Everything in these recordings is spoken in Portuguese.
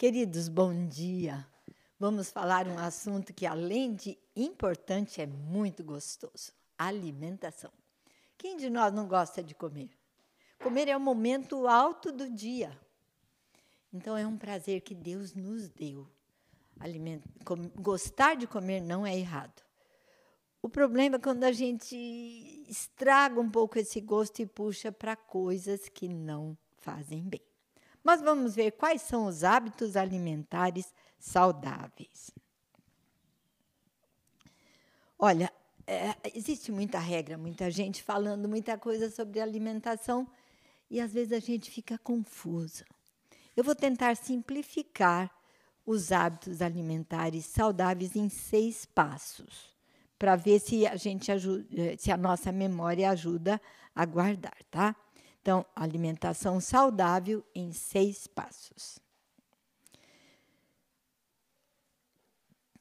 Queridos, bom dia. Vamos falar um assunto que, além de importante, é muito gostoso: alimentação. Quem de nós não gosta de comer? Comer é o momento alto do dia. Então, é um prazer que Deus nos deu. Aliment... Gostar de comer não é errado. O problema é quando a gente estraga um pouco esse gosto e puxa para coisas que não fazem bem. Mas vamos ver quais são os hábitos alimentares saudáveis. Olha, é, existe muita regra, muita gente falando muita coisa sobre alimentação e às vezes a gente fica confusa. Eu vou tentar simplificar os hábitos alimentares saudáveis em seis passos, para ver se a gente ajuda, se a nossa memória ajuda a guardar, tá? Então, alimentação saudável em seis passos.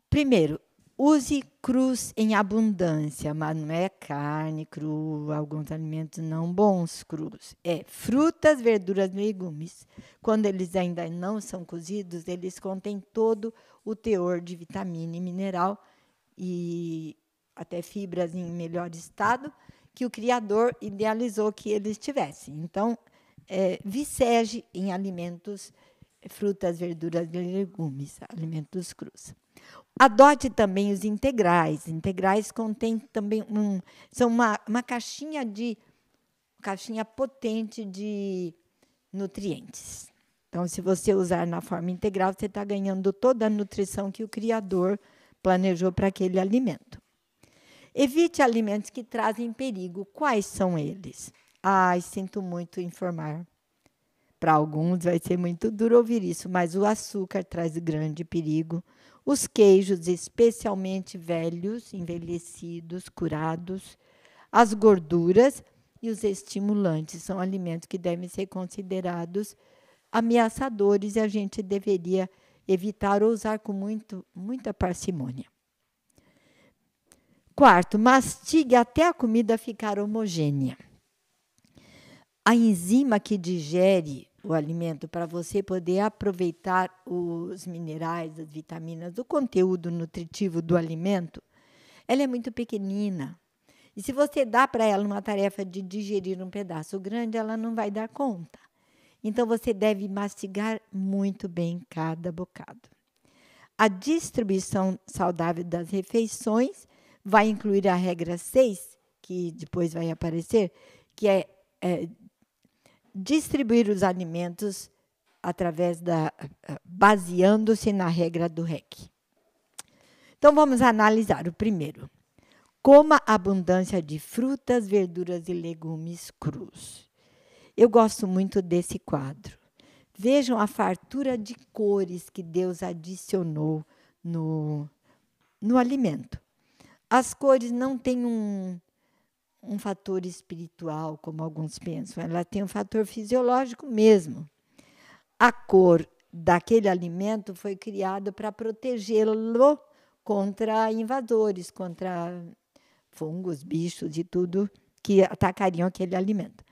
Primeiro, use crus em abundância, mas não é carne cru, alguns alimentos não bons crus. É frutas, verduras, legumes. Quando eles ainda não são cozidos, eles contêm todo o teor de vitamina e mineral e até fibras em melhor estado que o Criador idealizou que eles tivessem. Então, é, vicege em alimentos, frutas, verduras e legumes, alimentos crus. Adote também os integrais. Integrais contém também um, são uma, uma caixinha de caixinha potente de nutrientes. Então, se você usar na forma integral, você está ganhando toda a nutrição que o Criador planejou para aquele alimento. Evite alimentos que trazem perigo. Quais são eles? Ai, sinto muito informar. Para alguns vai ser muito duro ouvir isso, mas o açúcar traz grande perigo. Os queijos, especialmente velhos, envelhecidos, curados, as gorduras e os estimulantes são alimentos que devem ser considerados ameaçadores e a gente deveria evitar ou usar com muito, muita parcimônia. Quarto, mastigue até a comida ficar homogênea. A enzima que digere o alimento para você poder aproveitar os minerais, as vitaminas, o conteúdo nutritivo do alimento, ela é muito pequenina. E se você dá para ela uma tarefa de digerir um pedaço grande, ela não vai dar conta. Então você deve mastigar muito bem cada bocado. A distribuição saudável das refeições vai incluir a regra 6, que depois vai aparecer, que é, é distribuir os alimentos através da baseando-se na regra do REC. Então vamos analisar o primeiro. Coma abundância de frutas, verduras e legumes crus. Eu gosto muito desse quadro. Vejam a fartura de cores que Deus adicionou no, no alimento. As cores não têm um, um fator espiritual, como alguns pensam, ela tem um fator fisiológico mesmo. A cor daquele alimento foi criada para protegê-lo contra invasores, contra fungos, bichos e tudo que atacariam aquele alimento.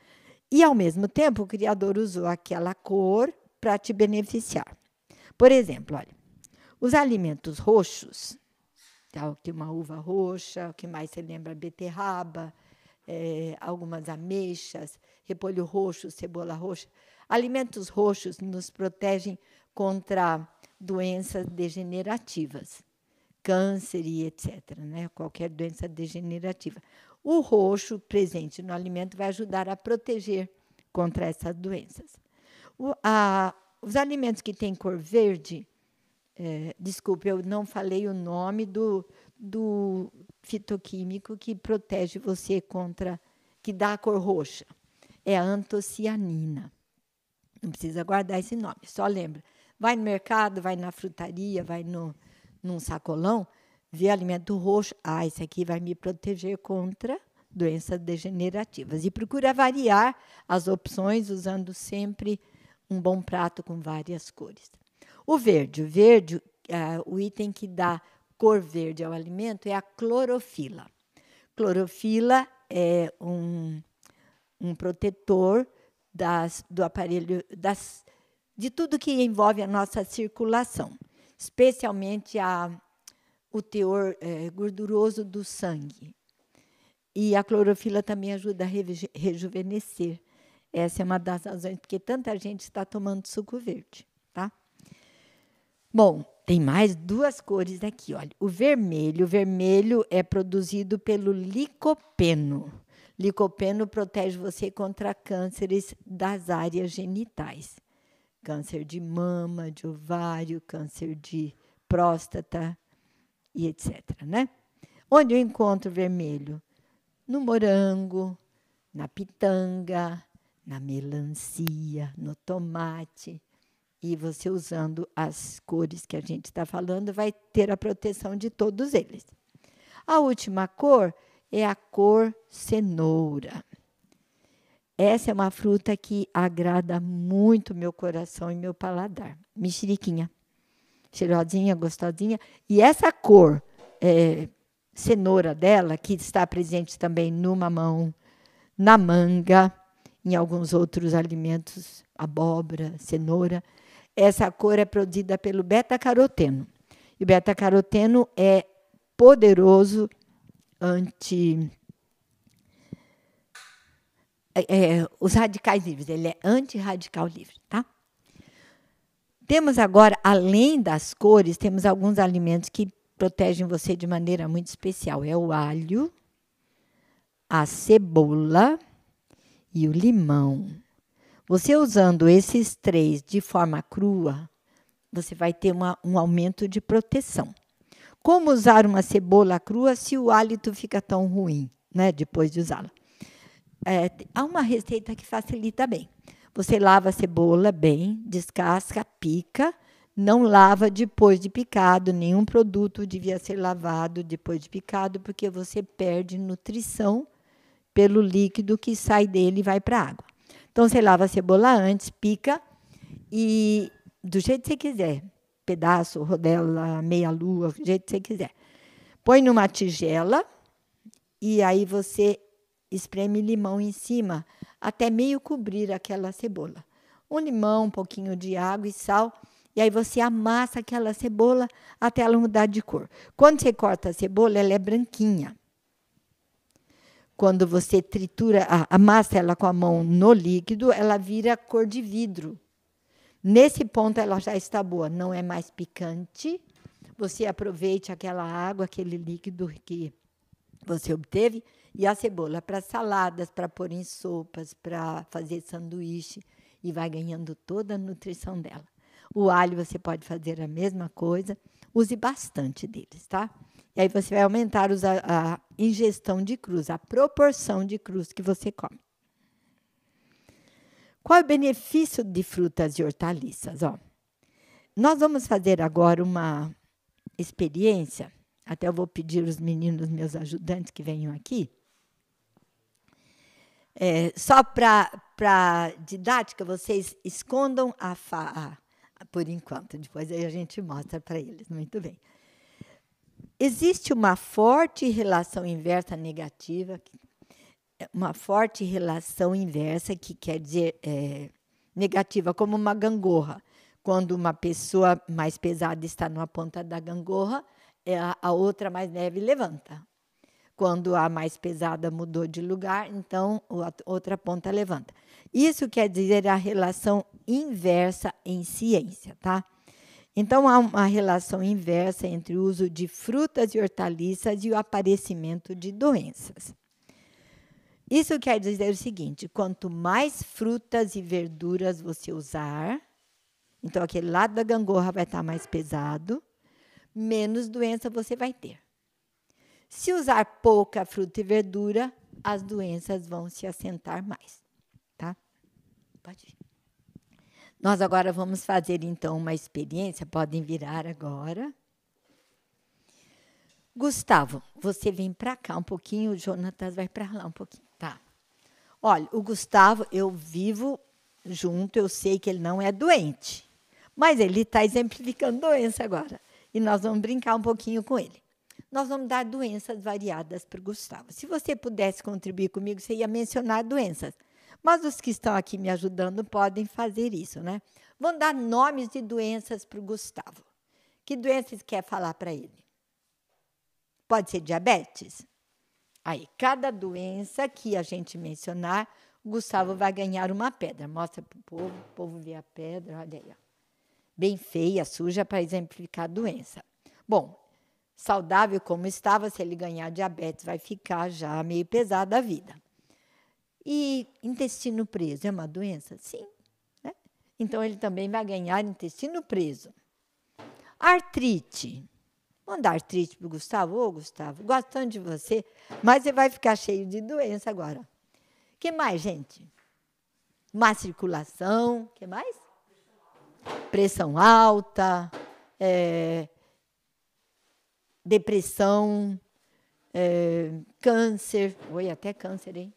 E, ao mesmo tempo, o Criador usou aquela cor para te beneficiar. Por exemplo, olha, os alimentos roxos tal, que uma uva roxa, o que mais você lembra? Beterraba, é, algumas ameixas, repolho roxo, cebola roxa. Alimentos roxos nos protegem contra doenças degenerativas, câncer e etc., né? qualquer doença degenerativa. O roxo presente no alimento vai ajudar a proteger contra essas doenças. O, a, os alimentos que têm cor verde é, desculpe, eu não falei o nome do, do fitoquímico que protege você contra, que dá a cor roxa. É a antocianina. Não precisa guardar esse nome, só lembra. Vai no mercado, vai na frutaria, vai no, num sacolão, vê alimento roxo. Ah, esse aqui vai me proteger contra doenças degenerativas. E procura variar as opções usando sempre um bom prato com várias cores. O verde, o verde, uh, o item que dá cor verde ao alimento é a clorofila. Clorofila é um, um protetor das, do aparelho das de tudo que envolve a nossa circulação, especialmente a, o teor é, gorduroso do sangue. E a clorofila também ajuda a rejuvenescer. Essa é uma das razões porque tanta gente está tomando suco verde? Bom, tem mais duas cores aqui, olha. O vermelho, o vermelho é produzido pelo licopeno. Licopeno protege você contra cânceres das áreas genitais. Câncer de mama, de ovário, câncer de próstata e etc, né? Onde eu encontro vermelho? No morango, na pitanga, na melancia, no tomate. E você usando as cores que a gente está falando, vai ter a proteção de todos eles. A última cor é a cor cenoura. Essa é uma fruta que agrada muito meu coração e meu paladar. Mexeriquinha. Cheirosinha, gostosinha. E essa cor é, cenoura dela, que está presente também no mamão, na manga, em alguns outros alimentos, abóbora, cenoura. Essa cor é produzida pelo beta-caroteno. E o beta-caroteno é poderoso anti. É, é, os radicais livres, ele é anti-radical livre, tá? Temos agora, além das cores, temos alguns alimentos que protegem você de maneira muito especial. É o alho, a cebola e o limão. Você usando esses três de forma crua, você vai ter uma, um aumento de proteção. Como usar uma cebola crua se o hálito fica tão ruim, né, depois de usá-la? É, há uma receita que facilita bem. Você lava a cebola bem, descasca, pica, não lava depois de picado, nenhum produto devia ser lavado depois de picado, porque você perde nutrição pelo líquido que sai dele e vai para a água. Então você lava a cebola antes, pica e do jeito que você quiser, pedaço, rodela, meia lua, do jeito que você quiser. Põe numa tigela e aí você espreme limão em cima até meio cobrir aquela cebola. Um limão, um pouquinho de água e sal. E aí você amassa aquela cebola até ela mudar de cor. Quando você corta a cebola, ela é branquinha. Quando você tritura, amassa ela com a mão no líquido, ela vira cor de vidro. Nesse ponto ela já está boa, não é mais picante. Você aproveite aquela água, aquele líquido que você obteve e a cebola para saladas, para pôr em sopas, para fazer sanduíche e vai ganhando toda a nutrição dela. O alho você pode fazer a mesma coisa, use bastante deles, tá? E aí você vai aumentar a, a ingestão de cruz, a proporção de cruz que você come. Qual é o benefício de frutas e hortaliças? Ó, nós vamos fazer agora uma experiência. Até eu vou pedir os meninos, meus ajudantes, que venham aqui. É, só para didática, vocês escondam a fa por enquanto. Depois aí a gente mostra para eles. Muito bem. Existe uma forte relação inversa negativa uma forte relação inversa, que quer dizer é, negativa, como uma gangorra. Quando uma pessoa mais pesada está numa ponta da gangorra, é a, a outra mais leve levanta. Quando a mais pesada mudou de lugar, então a outra ponta levanta. Isso quer dizer a relação inversa em ciência, tá? Então, há uma relação inversa entre o uso de frutas e hortaliças e o aparecimento de doenças. Isso quer dizer o seguinte: quanto mais frutas e verduras você usar, então aquele lado da gangorra vai estar mais pesado, menos doença você vai ter. Se usar pouca fruta e verdura, as doenças vão se assentar mais, tá? Pode vir. Nós agora vamos fazer então uma experiência, podem virar agora. Gustavo, você vem para cá um pouquinho, o Jonatas vai para lá um pouquinho. Olha, o Gustavo, eu vivo junto, eu sei que ele não é doente, mas ele está exemplificando doença agora. E nós vamos brincar um pouquinho com ele. Nós vamos dar doenças variadas para o Gustavo. Se você pudesse contribuir comigo, você ia mencionar doenças. Mas os que estão aqui me ajudando podem fazer isso, né? Vão dar nomes de doenças para o Gustavo. Que doenças quer falar para ele? Pode ser diabetes? Aí, cada doença que a gente mencionar, o Gustavo vai ganhar uma pedra. Mostra para o povo, o povo vê a pedra, olha aí. Ó. Bem feia, suja, para exemplificar a doença. Bom, saudável como estava, se ele ganhar diabetes, vai ficar já meio pesada a vida. E intestino preso é uma doença? Sim. Né? Então, ele também vai ganhar intestino preso. Artrite. Mandar artrite para o Gustavo. Ô, Gustavo, gostando de você, mas você vai ficar cheio de doença agora. que mais, gente? Má circulação. que mais? Pressão alta. É, depressão. É, câncer. Oi, até câncer, hein?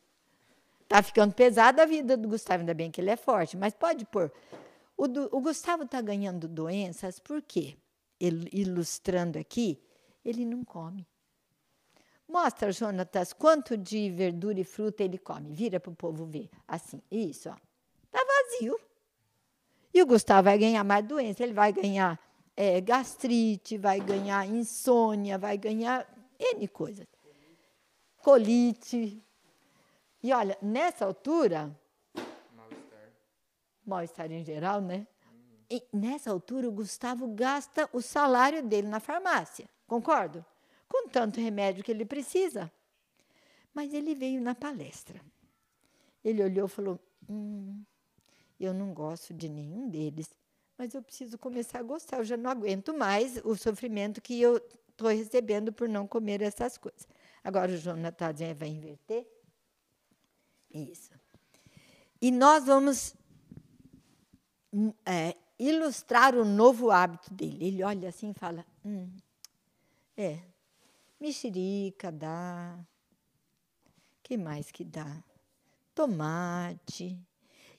Tá ficando pesada a vida do Gustavo, ainda bem que ele é forte, mas pode pôr. O, do, o Gustavo está ganhando doenças por quê? ilustrando aqui, ele não come. Mostra, Jonatas, quanto de verdura e fruta ele come. Vira para o povo ver. Assim, isso, ó. Está vazio. E o Gustavo vai ganhar mais doença. Ele vai ganhar é, gastrite, vai ganhar insônia, vai ganhar N coisas. Colite. E olha, nessa altura. Mal-estar. Mal-estar em geral, né? E nessa altura, o Gustavo gasta o salário dele na farmácia, concordo? Com tanto remédio que ele precisa. Mas ele veio na palestra. Ele olhou e falou: hum, Eu não gosto de nenhum deles, mas eu preciso começar a gostar. Eu já não aguento mais o sofrimento que eu estou recebendo por não comer essas coisas. Agora o Jonathan vai inverter. Isso. E nós vamos hum, é, ilustrar o novo hábito dele. Ele olha assim e fala: hum, é, mexerica dá. que mais que dá? Tomate.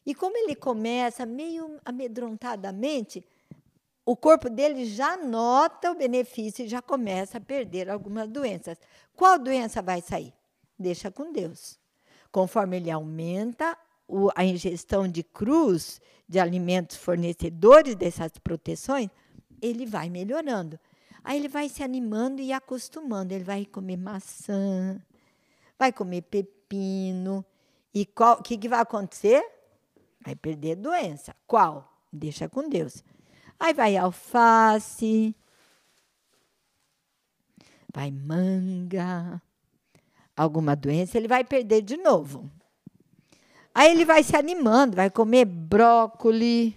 E como ele começa meio amedrontadamente, o corpo dele já nota o benefício e já começa a perder algumas doenças. Qual doença vai sair? Deixa com Deus. Conforme ele aumenta a ingestão de cruz, de alimentos fornecedores dessas proteções, ele vai melhorando. Aí ele vai se animando e acostumando. Ele vai comer maçã, vai comer pepino. E o que, que vai acontecer? Vai perder doença. Qual? Deixa com Deus. Aí vai alface, vai manga, alguma doença, ele vai perder de novo. Aí ele vai se animando, vai comer brócolis,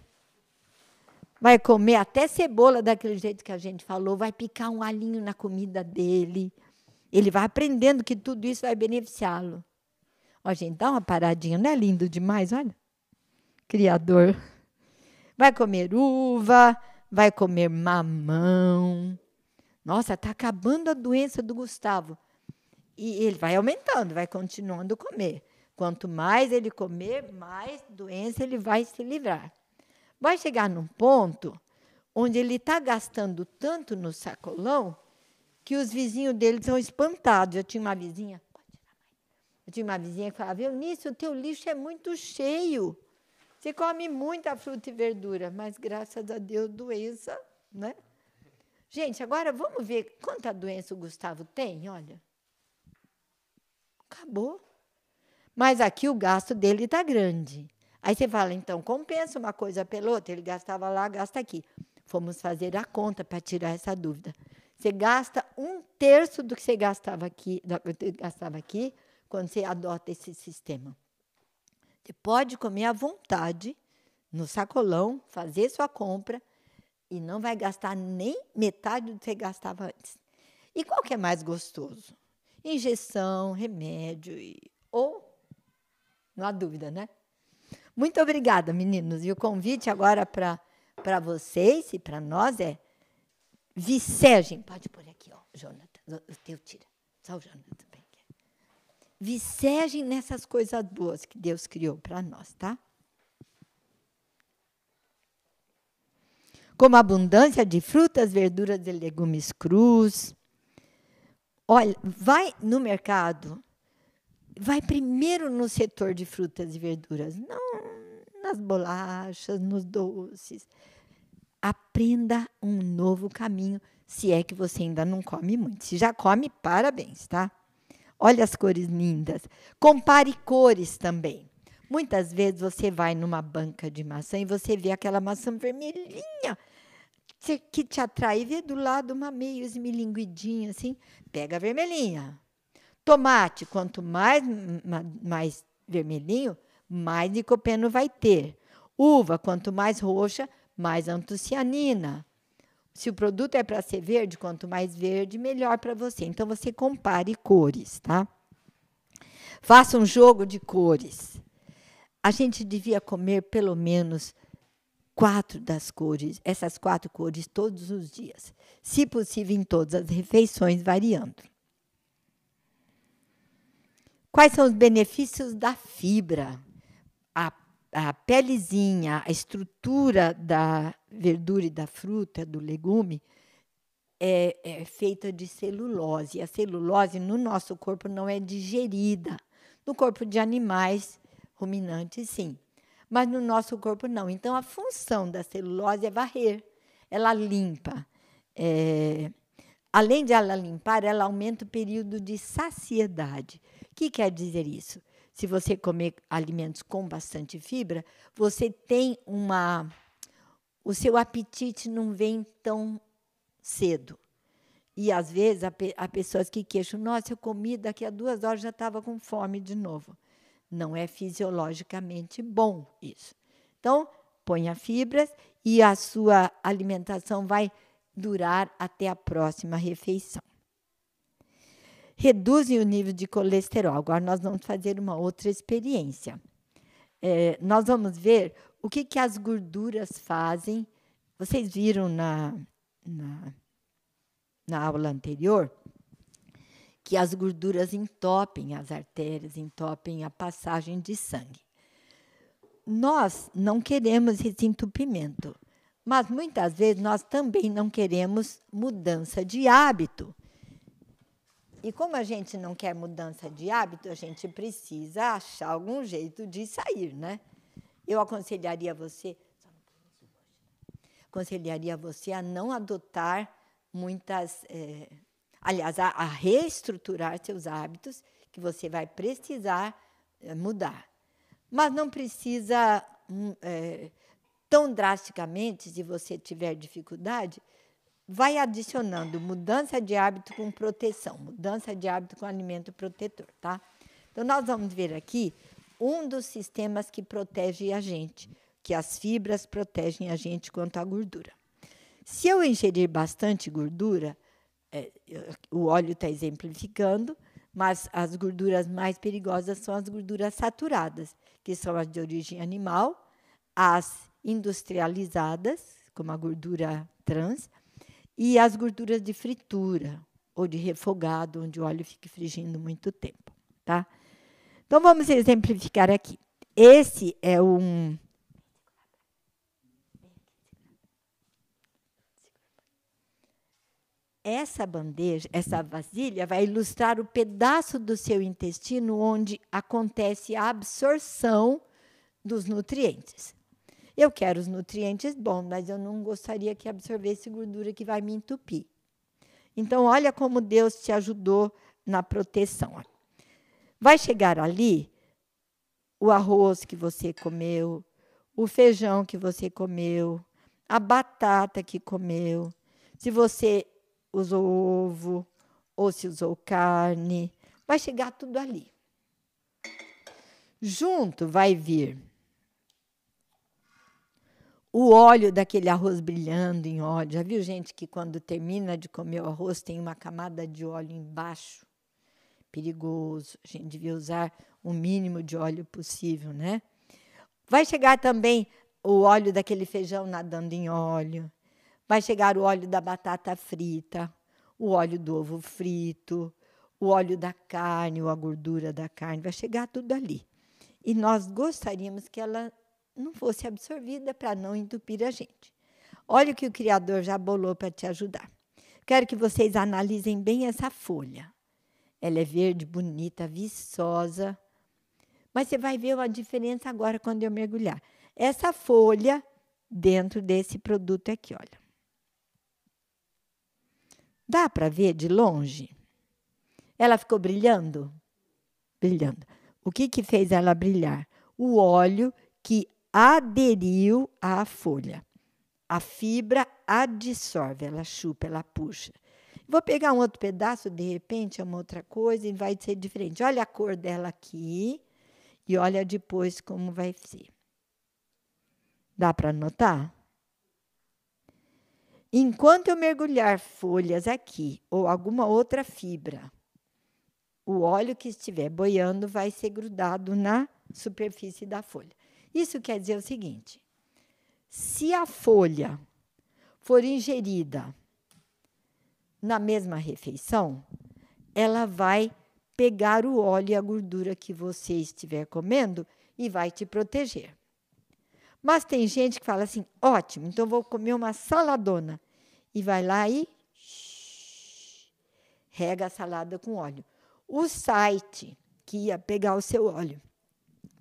vai comer até cebola daquele jeito que a gente falou, vai picar um alinho na comida dele. Ele vai aprendendo que tudo isso vai beneficiá-lo. Ó, gente, dá uma paradinha, não é lindo demais? Olha. Criador. Vai comer uva, vai comer mamão. Nossa, está acabando a doença do Gustavo. E ele vai aumentando, vai continuando a comer. Quanto mais ele comer, mais doença ele vai se livrar. Vai chegar num ponto onde ele está gastando tanto no sacolão que os vizinhos dele são espantados. Eu tinha uma vizinha, eu tinha uma vizinha que falava, Eunice, o teu lixo é muito cheio. Você come muita fruta e verdura, mas graças a Deus, doença, né? Gente, agora vamos ver quanta doença o Gustavo tem, olha. Acabou. Mas aqui o gasto dele está grande. Aí você fala, então, compensa uma coisa pela outra. Ele gastava lá, gasta aqui. Fomos fazer a conta para tirar essa dúvida. Você gasta um terço do que você gastava aqui, gastava aqui quando você adota esse sistema. Você pode comer à vontade no sacolão, fazer sua compra e não vai gastar nem metade do que você gastava antes. E qual que é mais gostoso? Injeção, remédio e, ou não há dúvida, né? Muito obrigada, meninos. E o convite agora para vocês e para nós é vicegem. Pode pôr aqui, ó, Jonathan. O teu tira. Só o Jonathan também. Vicegem nessas coisas boas que Deus criou para nós, tá? Como abundância de frutas, verduras e legumes crus. Olha, vai no mercado vai primeiro no setor de frutas e verduras. Não, nas bolachas, nos doces. Aprenda um novo caminho, se é que você ainda não come muito. Se já come, parabéns, tá? Olha as cores lindas. Compare cores também. Muitas vezes você vai numa banca de maçã e você vê aquela maçã vermelhinha que te atrai vê do lado uma meio esmilinguidinha assim, pega a vermelhinha. Tomate, quanto mais, mais vermelhinho, mais licopeno vai ter. Uva, quanto mais roxa, mais antocianina. Se o produto é para ser verde, quanto mais verde, melhor para você. Então você compare cores, tá? Faça um jogo de cores. A gente devia comer pelo menos quatro das cores, essas quatro cores todos os dias, se possível em todas as refeições, variando. Quais são os benefícios da fibra? A, a pelezinha, a estrutura da verdura e da fruta, do legume, é, é feita de celulose. A celulose no nosso corpo não é digerida. No corpo de animais ruminantes, sim. Mas no nosso corpo, não. Então, a função da celulose é varrer. Ela limpa. É, além de ela limpar, ela aumenta o período de saciedade. O que quer dizer isso? Se você comer alimentos com bastante fibra, você tem uma. O seu apetite não vem tão cedo. E às vezes há pessoas que queixam: nossa, eu comi, daqui a duas horas já estava com fome de novo. Não é fisiologicamente bom isso. Então, ponha fibras e a sua alimentação vai durar até a próxima refeição reduzem o nível de colesterol. Agora nós vamos fazer uma outra experiência. É, nós vamos ver o que, que as gorduras fazem. Vocês viram na, na, na aula anterior que as gorduras entopem as artérias, entopem a passagem de sangue. Nós não queremos esse entupimento, mas muitas vezes nós também não queremos mudança de hábito. E como a gente não quer mudança de hábito, a gente precisa achar algum jeito de sair, né? Eu aconselharia você, aconselharia você a não adotar muitas, é, aliás, a, a, reestruturar seus hábitos, que você vai precisar é, mudar. Mas não precisa é, tão drasticamente, se você tiver dificuldade, vai adicionando mudança de hábito com proteção, mudança de hábito com alimento protetor, tá? Então, nós vamos ver aqui um dos sistemas que protege a gente, que as fibras protegem a gente quanto à gordura. Se eu ingerir bastante gordura, é, o óleo está exemplificando, mas as gorduras mais perigosas são as gorduras saturadas, que são as de origem animal, as industrializadas, como a gordura trans, e as gorduras de fritura ou de refogado, onde o óleo fica frigindo muito tempo, tá? Então vamos exemplificar aqui. Esse é um Essa bandeja, essa vasilha vai ilustrar o pedaço do seu intestino onde acontece a absorção dos nutrientes. Eu quero os nutrientes bons, mas eu não gostaria que absorvesse gordura que vai me entupir. Então, olha como Deus te ajudou na proteção. Vai chegar ali o arroz que você comeu, o feijão que você comeu, a batata que comeu, se você usou ovo ou se usou carne, vai chegar tudo ali. Junto vai vir o óleo daquele arroz brilhando em óleo. Já viu gente que quando termina de comer o arroz tem uma camada de óleo embaixo? Perigoso. A gente devia usar o mínimo de óleo possível, né? Vai chegar também o óleo daquele feijão nadando em óleo. Vai chegar o óleo da batata frita, o óleo do ovo frito, o óleo da carne, ou a gordura da carne. Vai chegar tudo ali. E nós gostaríamos que ela não fosse absorvida para não entupir a gente. Olha o que o Criador já bolou para te ajudar. Quero que vocês analisem bem essa folha. Ela é verde, bonita, viçosa. Mas você vai ver a diferença agora quando eu mergulhar. essa folha dentro desse produto aqui, olha. Dá para ver de longe? Ela ficou brilhando? Brilhando. O que, que fez ela brilhar? O óleo que aderiu à folha. A fibra absorve, ela chupa, ela puxa. Vou pegar um outro pedaço, de repente, é uma outra coisa e vai ser diferente. Olha a cor dela aqui e olha depois como vai ser. Dá para notar? Enquanto eu mergulhar folhas aqui ou alguma outra fibra, o óleo que estiver boiando vai ser grudado na superfície da folha. Isso quer dizer o seguinte: se a folha for ingerida na mesma refeição, ela vai pegar o óleo e a gordura que você estiver comendo e vai te proteger. Mas tem gente que fala assim: ótimo, então vou comer uma saladona e vai lá e rega a salada com óleo. O site que ia pegar o seu óleo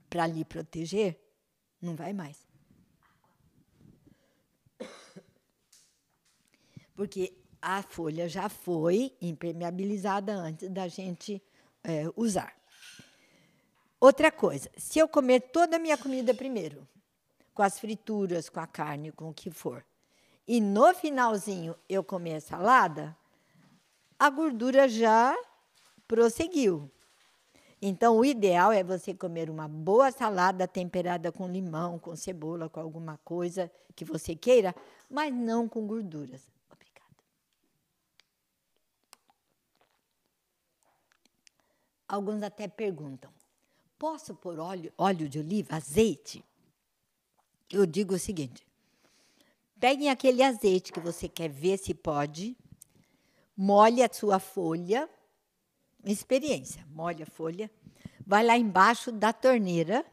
para lhe proteger, não vai mais. Porque a folha já foi impermeabilizada antes da gente é, usar. Outra coisa, se eu comer toda a minha comida primeiro, com as frituras, com a carne, com o que for, e no finalzinho eu comer a salada, a gordura já prosseguiu. Então, o ideal é você comer uma boa salada temperada com limão, com cebola, com alguma coisa que você queira, mas não com gorduras. Obrigada. Alguns até perguntam: posso pôr óleo, óleo de oliva, azeite? Eu digo o seguinte: Peguem aquele azeite que você quer ver se pode, molhe a sua folha, experiência, molhe a folha, vai lá embaixo da torneira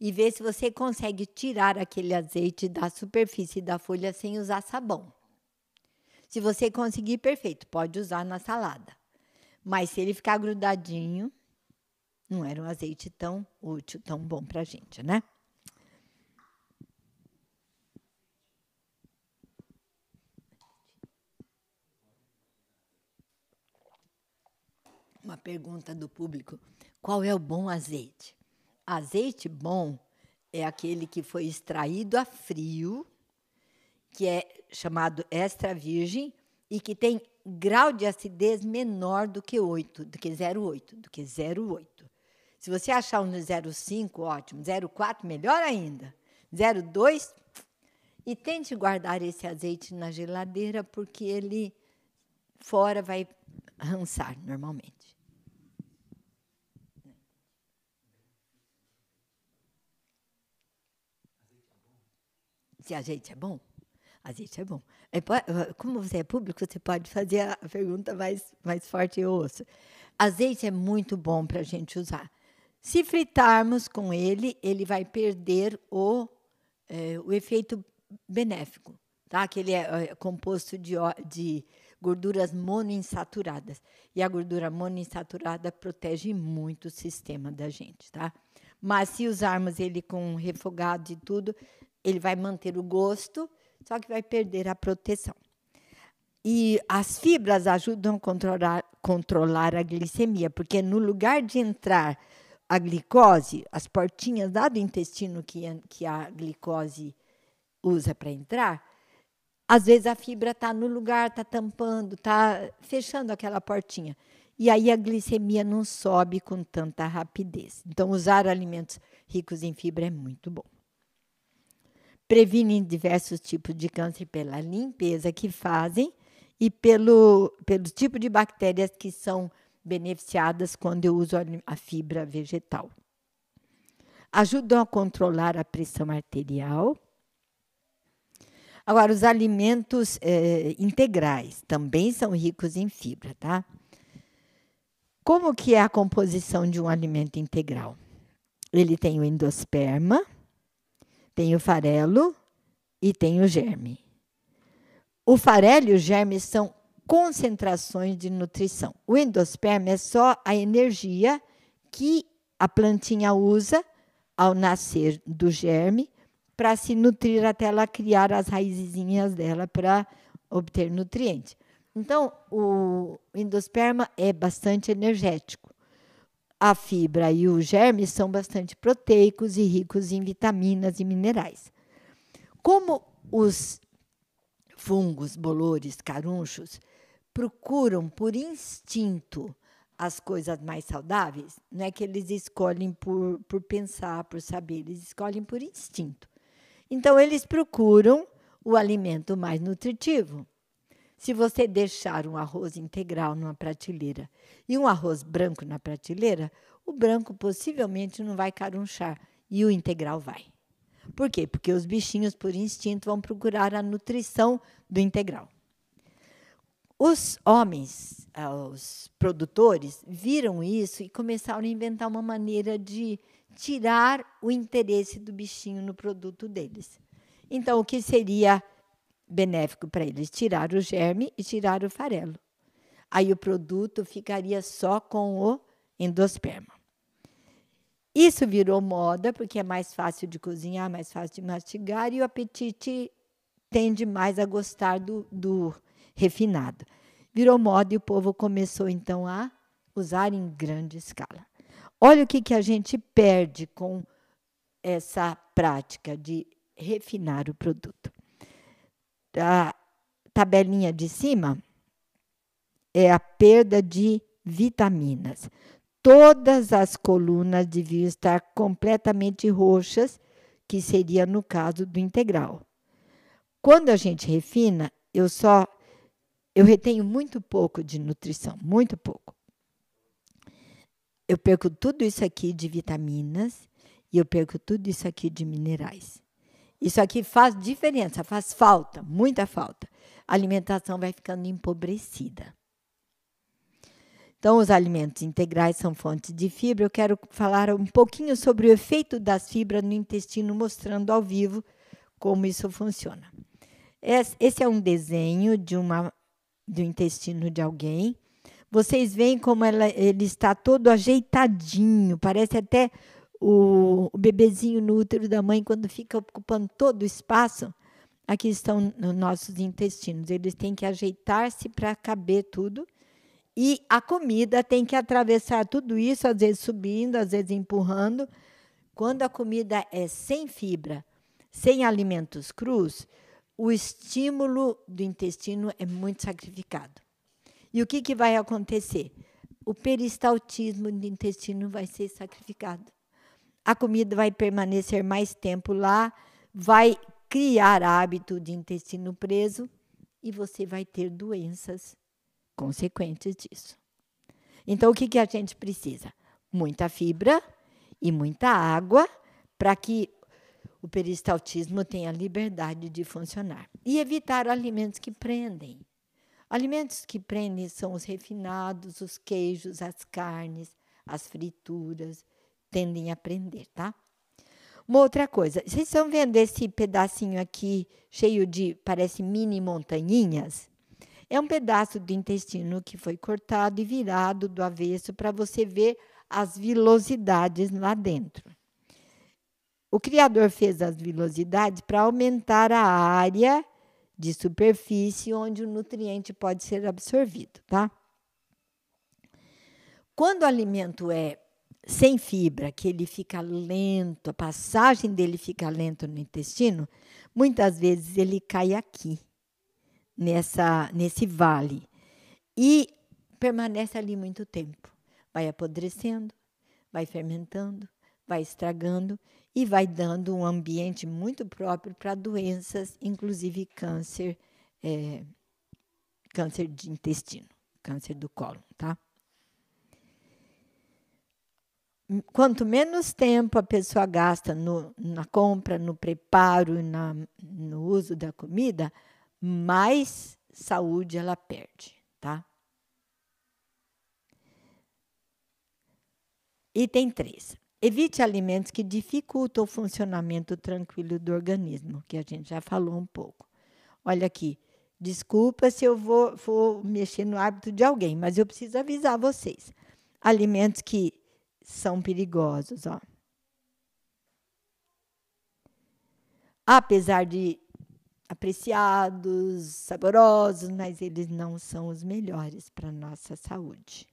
e vê se você consegue tirar aquele azeite da superfície da folha sem usar sabão. Se você conseguir, perfeito, pode usar na salada. Mas se ele ficar grudadinho, não era um azeite tão útil, tão bom para a gente, né? Uma pergunta do público: qual é o bom azeite? Azeite bom é aquele que foi extraído a frio, que é chamado extra virgem e que tem grau de acidez menor do que 8, do que 0,8, do que 0,8. Se você achar um 0,5, ótimo. 0,4, melhor ainda. 0,2, e tente guardar esse azeite na geladeira, porque ele fora vai rançar normalmente. Se azeite é bom? Azeite é bom. É, como você é público, você pode fazer a pergunta mais, mais forte e ouço. Azeite é muito bom para a gente usar. Se fritarmos com ele, ele vai perder o, é, o efeito benéfico, tá? que ele é, é composto de, de gorduras monoinsaturadas. E a gordura monoinsaturada protege muito o sistema da gente. Tá? Mas se usarmos ele com refogado e tudo, ele vai manter o gosto, só que vai perder a proteção. E as fibras ajudam a controlar, controlar a glicemia, porque no lugar de entrar a glicose, as portinhas lá do intestino que, que a glicose usa para entrar, às vezes a fibra está no lugar, está tampando, está fechando aquela portinha. E aí a glicemia não sobe com tanta rapidez. Então, usar alimentos ricos em fibra é muito bom previnem diversos tipos de câncer pela limpeza que fazem e pelo, pelo tipo de bactérias que são beneficiadas quando eu uso a fibra vegetal. Ajudam a controlar a pressão arterial. Agora, os alimentos é, integrais também são ricos em fibra, tá? Como que é a composição de um alimento integral? Ele tem o endosperma, tem o farelo e tem o germe. O farelo e o germe são concentrações de nutrição. O endosperma é só a energia que a plantinha usa ao nascer do germe para se nutrir até ela criar as raizinhas dela para obter nutrientes. Então, o endosperma é bastante energético. A fibra e o germe são bastante proteicos e ricos em vitaminas e minerais. Como os fungos, bolores, carunchos procuram por instinto as coisas mais saudáveis, não é que eles escolhem por, por pensar, por saber, eles escolhem por instinto. Então, eles procuram o alimento mais nutritivo. Se você deixar um arroz integral numa prateleira e um arroz branco na prateleira, o branco possivelmente não vai carunchar e o integral vai. Por quê? Porque os bichinhos, por instinto, vão procurar a nutrição do integral. Os homens, ah, os produtores, viram isso e começaram a inventar uma maneira de tirar o interesse do bichinho no produto deles. Então, o que seria benéfico para eles tirar o germe e tirar o farelo. Aí o produto ficaria só com o endosperma. Isso virou moda porque é mais fácil de cozinhar, mais fácil de mastigar e o apetite tende mais a gostar do, do refinado. Virou moda e o povo começou então a usar em grande escala. Olha o que, que a gente perde com essa prática de refinar o produto a tabelinha de cima é a perda de vitaminas. Todas as colunas deviam estar completamente roxas, que seria no caso do integral. Quando a gente refina, eu só eu retenho muito pouco de nutrição, muito pouco. Eu perco tudo isso aqui de vitaminas e eu perco tudo isso aqui de minerais. Isso aqui faz diferença, faz falta, muita falta. A alimentação vai ficando empobrecida. Então, os alimentos integrais são fontes de fibra. Eu quero falar um pouquinho sobre o efeito das fibras no intestino, mostrando ao vivo como isso funciona. Esse é um desenho de uma do intestino de alguém. Vocês veem como ela, ele está todo ajeitadinho, parece até o, o bebezinho no útero da mãe, quando fica ocupando todo o espaço, aqui estão os nossos intestinos. Eles têm que ajeitar-se para caber tudo. E a comida tem que atravessar tudo isso, às vezes subindo, às vezes empurrando. Quando a comida é sem fibra, sem alimentos crus, o estímulo do intestino é muito sacrificado. E o que, que vai acontecer? O peristaltismo do intestino vai ser sacrificado a comida vai permanecer mais tempo lá, vai criar hábito de intestino preso e você vai ter doenças consequentes disso. Então, o que, que a gente precisa? Muita fibra e muita água para que o peristaltismo tenha liberdade de funcionar. E evitar alimentos que prendem. Alimentos que prendem são os refinados, os queijos, as carnes, as frituras, tendem a aprender, tá? Uma outra coisa, vocês estão vendo esse pedacinho aqui cheio de, parece mini montanhinhas? É um pedaço do intestino que foi cortado e virado do avesso para você ver as vilosidades lá dentro. O criador fez as vilosidades para aumentar a área de superfície onde o nutriente pode ser absorvido, tá? Quando o alimento é sem fibra, que ele fica lento, a passagem dele fica lento no intestino, muitas vezes ele cai aqui, nessa, nesse vale, e permanece ali muito tempo. Vai apodrecendo, vai fermentando, vai estragando e vai dando um ambiente muito próprio para doenças, inclusive câncer, é, câncer de intestino, câncer do colo, tá? Quanto menos tempo a pessoa gasta no, na compra, no preparo, na, no uso da comida, mais saúde ela perde, tá? Item 3. Evite alimentos que dificultam o funcionamento tranquilo do organismo, que a gente já falou um pouco. Olha aqui, desculpa se eu vou, vou mexer no hábito de alguém, mas eu preciso avisar vocês. Alimentos que são perigosos. Ó. apesar de apreciados, saborosos, mas eles não são os melhores para a nossa saúde.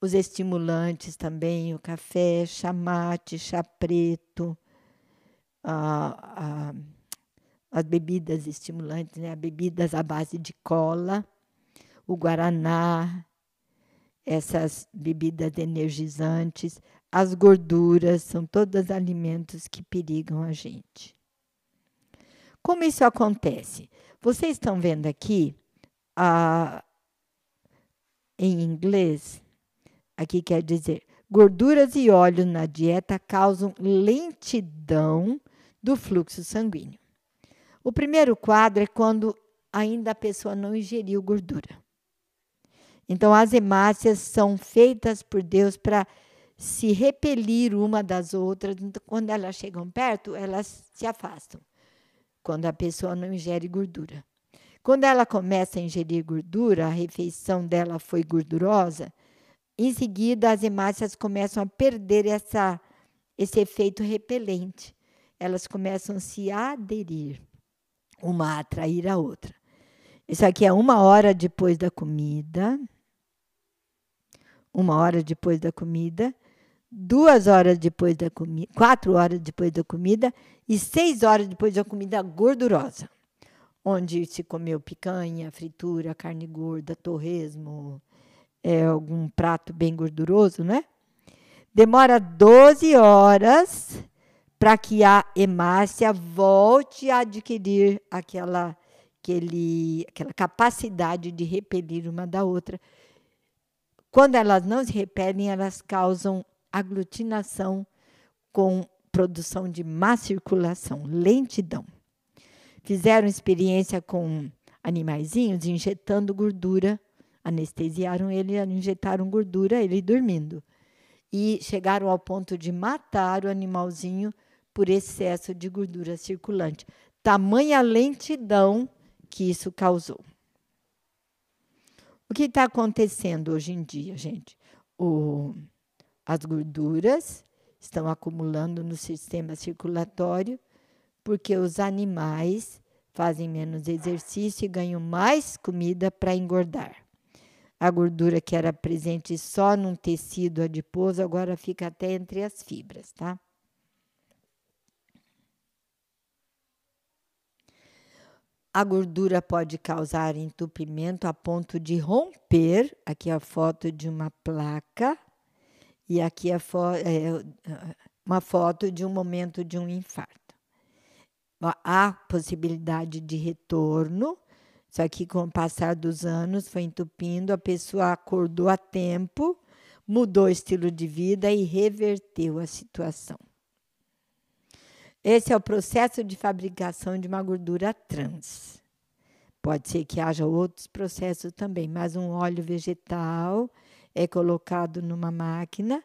Os estimulantes também, o café, chá mate, chá preto, a, a, as bebidas estimulantes, né? bebidas à base de cola, o guaraná, essas bebidas energizantes, as gorduras, são todos alimentos que perigam a gente. Como isso acontece? Vocês estão vendo aqui, a, em inglês, aqui quer dizer, gorduras e óleo na dieta causam lentidão do fluxo sanguíneo. O primeiro quadro é quando ainda a pessoa não ingeriu gordura. Então, as hemácias são feitas por Deus para se repelir uma das outras. Então, quando elas chegam perto, elas se afastam quando a pessoa não ingere gordura. Quando ela começa a ingerir gordura, a refeição dela foi gordurosa, em seguida as hemácias começam a perder essa, esse efeito repelente. Elas começam a se aderir, uma a atrair a outra. Isso aqui é uma hora depois da comida. Uma hora depois da comida duas horas depois da comida, quatro horas depois da comida e seis horas depois da comida gordurosa, onde se comeu picanha, fritura, carne gorda, torresmo, é, algum prato bem gorduroso, né? Demora 12 horas para que a hemácia volte a adquirir aquela, aquele, aquela capacidade de repelir uma da outra. Quando elas não se repelem, elas causam aglutinação com produção de má circulação, lentidão. Fizeram experiência com animaizinhos injetando gordura, anestesiaram ele, injetaram gordura, ele dormindo. E chegaram ao ponto de matar o animalzinho por excesso de gordura circulante. Tamanha lentidão que isso causou. O que está acontecendo hoje em dia, gente? O as gorduras estão acumulando no sistema circulatório porque os animais fazem menos exercício e ganham mais comida para engordar. A gordura que era presente só num tecido adiposo agora fica até entre as fibras, tá? A gordura pode causar entupimento a ponto de romper. Aqui é a foto de uma placa e aqui é, fo é uma foto de um momento de um infarto. Há possibilidade de retorno, só que com o passar dos anos foi entupindo, a pessoa acordou a tempo, mudou o estilo de vida e reverteu a situação. Esse é o processo de fabricação de uma gordura trans. Pode ser que haja outros processos também, mas um óleo vegetal é colocado numa máquina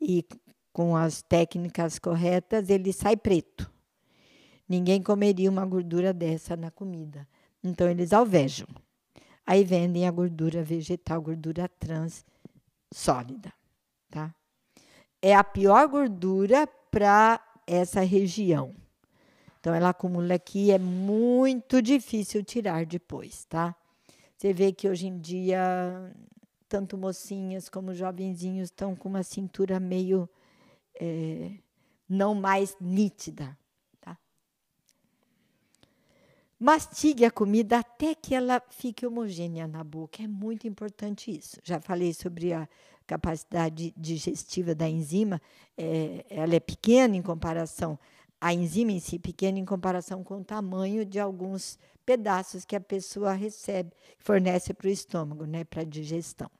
e com as técnicas corretas ele sai preto. Ninguém comeria uma gordura dessa na comida. Então eles alvejam. Aí vendem a gordura vegetal, gordura trans sólida, tá? É a pior gordura para essa região. Então ela acumula aqui, é muito difícil tirar depois, tá? Você vê que hoje em dia tanto mocinhas como jovenzinhos estão com uma cintura meio é, não mais nítida. Tá? Mastigue a comida até que ela fique homogênea na boca. É muito importante isso. Já falei sobre a capacidade digestiva da enzima. É, ela é pequena em comparação a enzima em si pequena em comparação com o tamanho de alguns pedaços que a pessoa recebe, fornece para o estômago, né, para a digestão.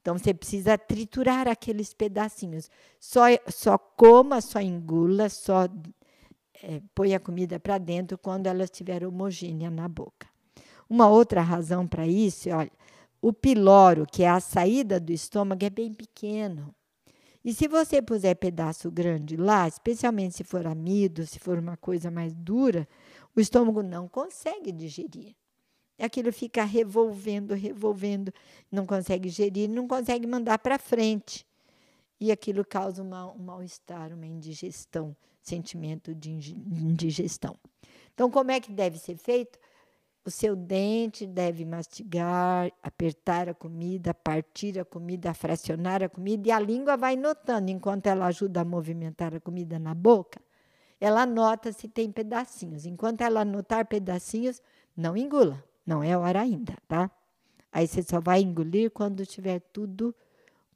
Então você precisa triturar aqueles pedacinhos. Só, só coma, só engula, só é, põe a comida para dentro quando ela estiver homogênea na boca. Uma outra razão para isso, olha, o piloro, que é a saída do estômago, é bem pequeno. E se você puser pedaço grande lá, especialmente se for amido, se for uma coisa mais dura, o estômago não consegue digerir aquilo fica revolvendo, revolvendo, não consegue gerir, não consegue mandar para frente. e aquilo causa uma, um mal-estar, uma indigestão, sentimento de indigestão. Então, como é que deve ser feito? O seu dente deve mastigar, apertar a comida, partir a comida, fracionar a comida, e a língua vai notando, enquanto ela ajuda a movimentar a comida na boca, ela nota se tem pedacinhos. Enquanto ela notar pedacinhos, não engula, não é hora ainda, tá? Aí você só vai engolir quando tiver tudo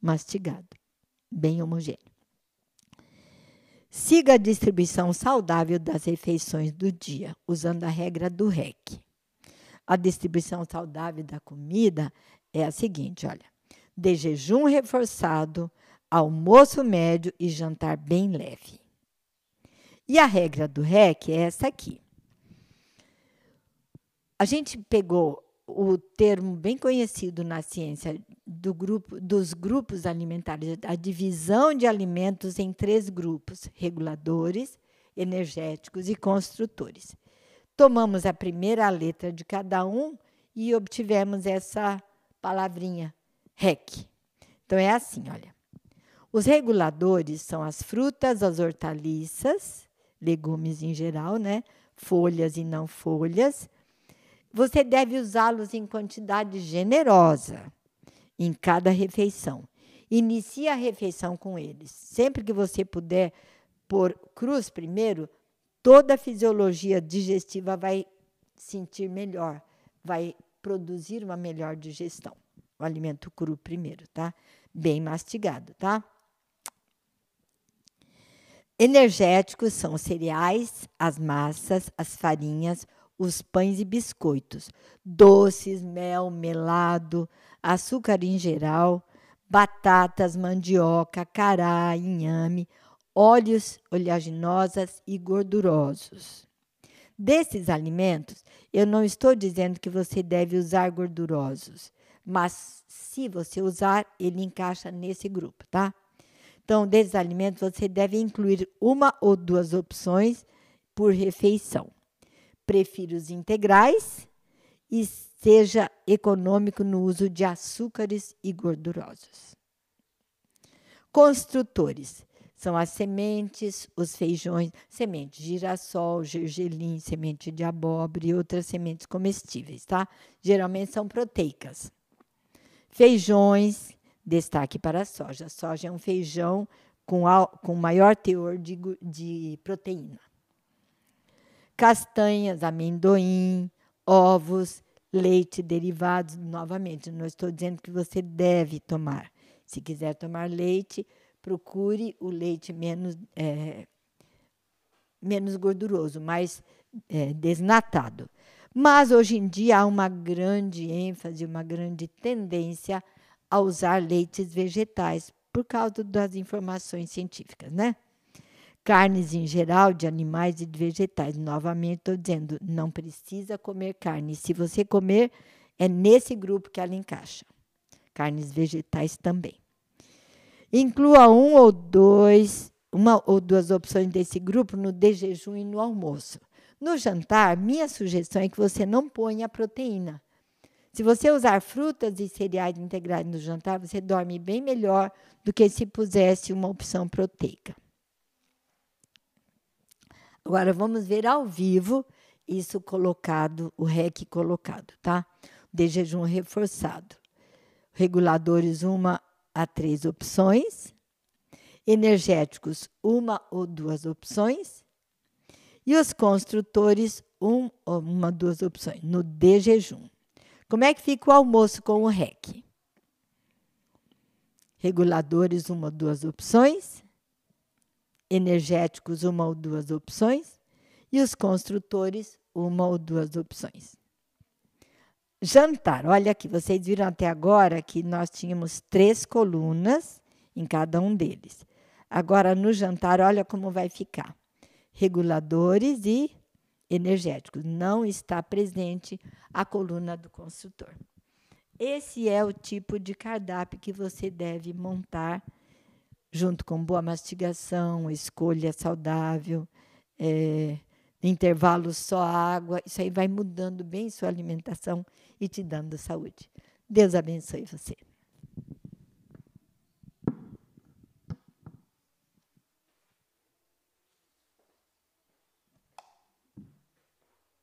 mastigado, bem homogêneo. Siga a distribuição saudável das refeições do dia, usando a regra do REC. A distribuição saudável da comida é a seguinte, olha: de jejum reforçado, almoço médio e jantar bem leve. E a regra do REC é essa aqui. A gente pegou o termo bem conhecido na ciência do grupo, dos grupos alimentares, a divisão de alimentos em três grupos: reguladores, energéticos e construtores. Tomamos a primeira letra de cada um e obtivemos essa palavrinha, REC. Então é assim, olha. Os reguladores são as frutas, as hortaliças, legumes em geral, né? Folhas e não folhas, você deve usá-los em quantidade generosa em cada refeição. Inicie a refeição com eles. Sempre que você puder pôr cruz primeiro, toda a fisiologia digestiva vai sentir melhor, vai produzir uma melhor digestão. O alimento cru primeiro, tá? Bem mastigado, tá? Energéticos são os cereais, as massas, as farinhas, os pães e biscoitos, doces, mel, melado, açúcar em geral, batatas, mandioca, cará, inhame, óleos oleaginosas e gordurosos. Desses alimentos, eu não estou dizendo que você deve usar gordurosos, mas se você usar, ele encaixa nesse grupo, tá? Então, desses alimentos, você deve incluir uma ou duas opções por refeição prefira os integrais e seja econômico no uso de açúcares e gordurosos. Construtores são as sementes, os feijões, semente de girassol, gergelim, semente de abóbora e outras sementes comestíveis, tá? Geralmente são proteicas. Feijões, destaque para a soja. A soja é um feijão com, com maior teor de, de proteína castanhas, amendoim, ovos, leite, derivados. Novamente, não estou dizendo que você deve tomar. Se quiser tomar leite, procure o leite menos, é, menos gorduroso, mais é, desnatado. Mas hoje em dia há uma grande ênfase, uma grande tendência a usar leites vegetais por causa das informações científicas, né? carnes em geral, de animais e de vegetais. Novamente estou dizendo, não precisa comer carne. Se você comer, é nesse grupo que ela encaixa. Carnes vegetais também. Inclua um ou dois, uma ou duas opções desse grupo no de jejum e no almoço. No jantar, minha sugestão é que você não ponha proteína. Se você usar frutas e cereais integrais no jantar, você dorme bem melhor do que se pusesse uma opção proteica. Agora vamos ver ao vivo isso colocado, o REC colocado, tá? De jejum reforçado. Reguladores, uma a três opções. Energéticos, uma ou duas opções. E os construtores, um, uma ou duas opções, no de jejum. Como é que fica o almoço com o REC? Reguladores, uma ou duas opções energéticos, uma ou duas opções, e os construtores, uma ou duas opções. Jantar, olha aqui, vocês viram até agora que nós tínhamos três colunas em cada um deles. Agora, no jantar, olha como vai ficar: reguladores e energéticos. Não está presente a coluna do construtor. Esse é o tipo de cardápio que você deve montar junto com boa mastigação, escolha saudável, é, intervalo só água, isso aí vai mudando bem sua alimentação e te dando saúde. Deus abençoe você.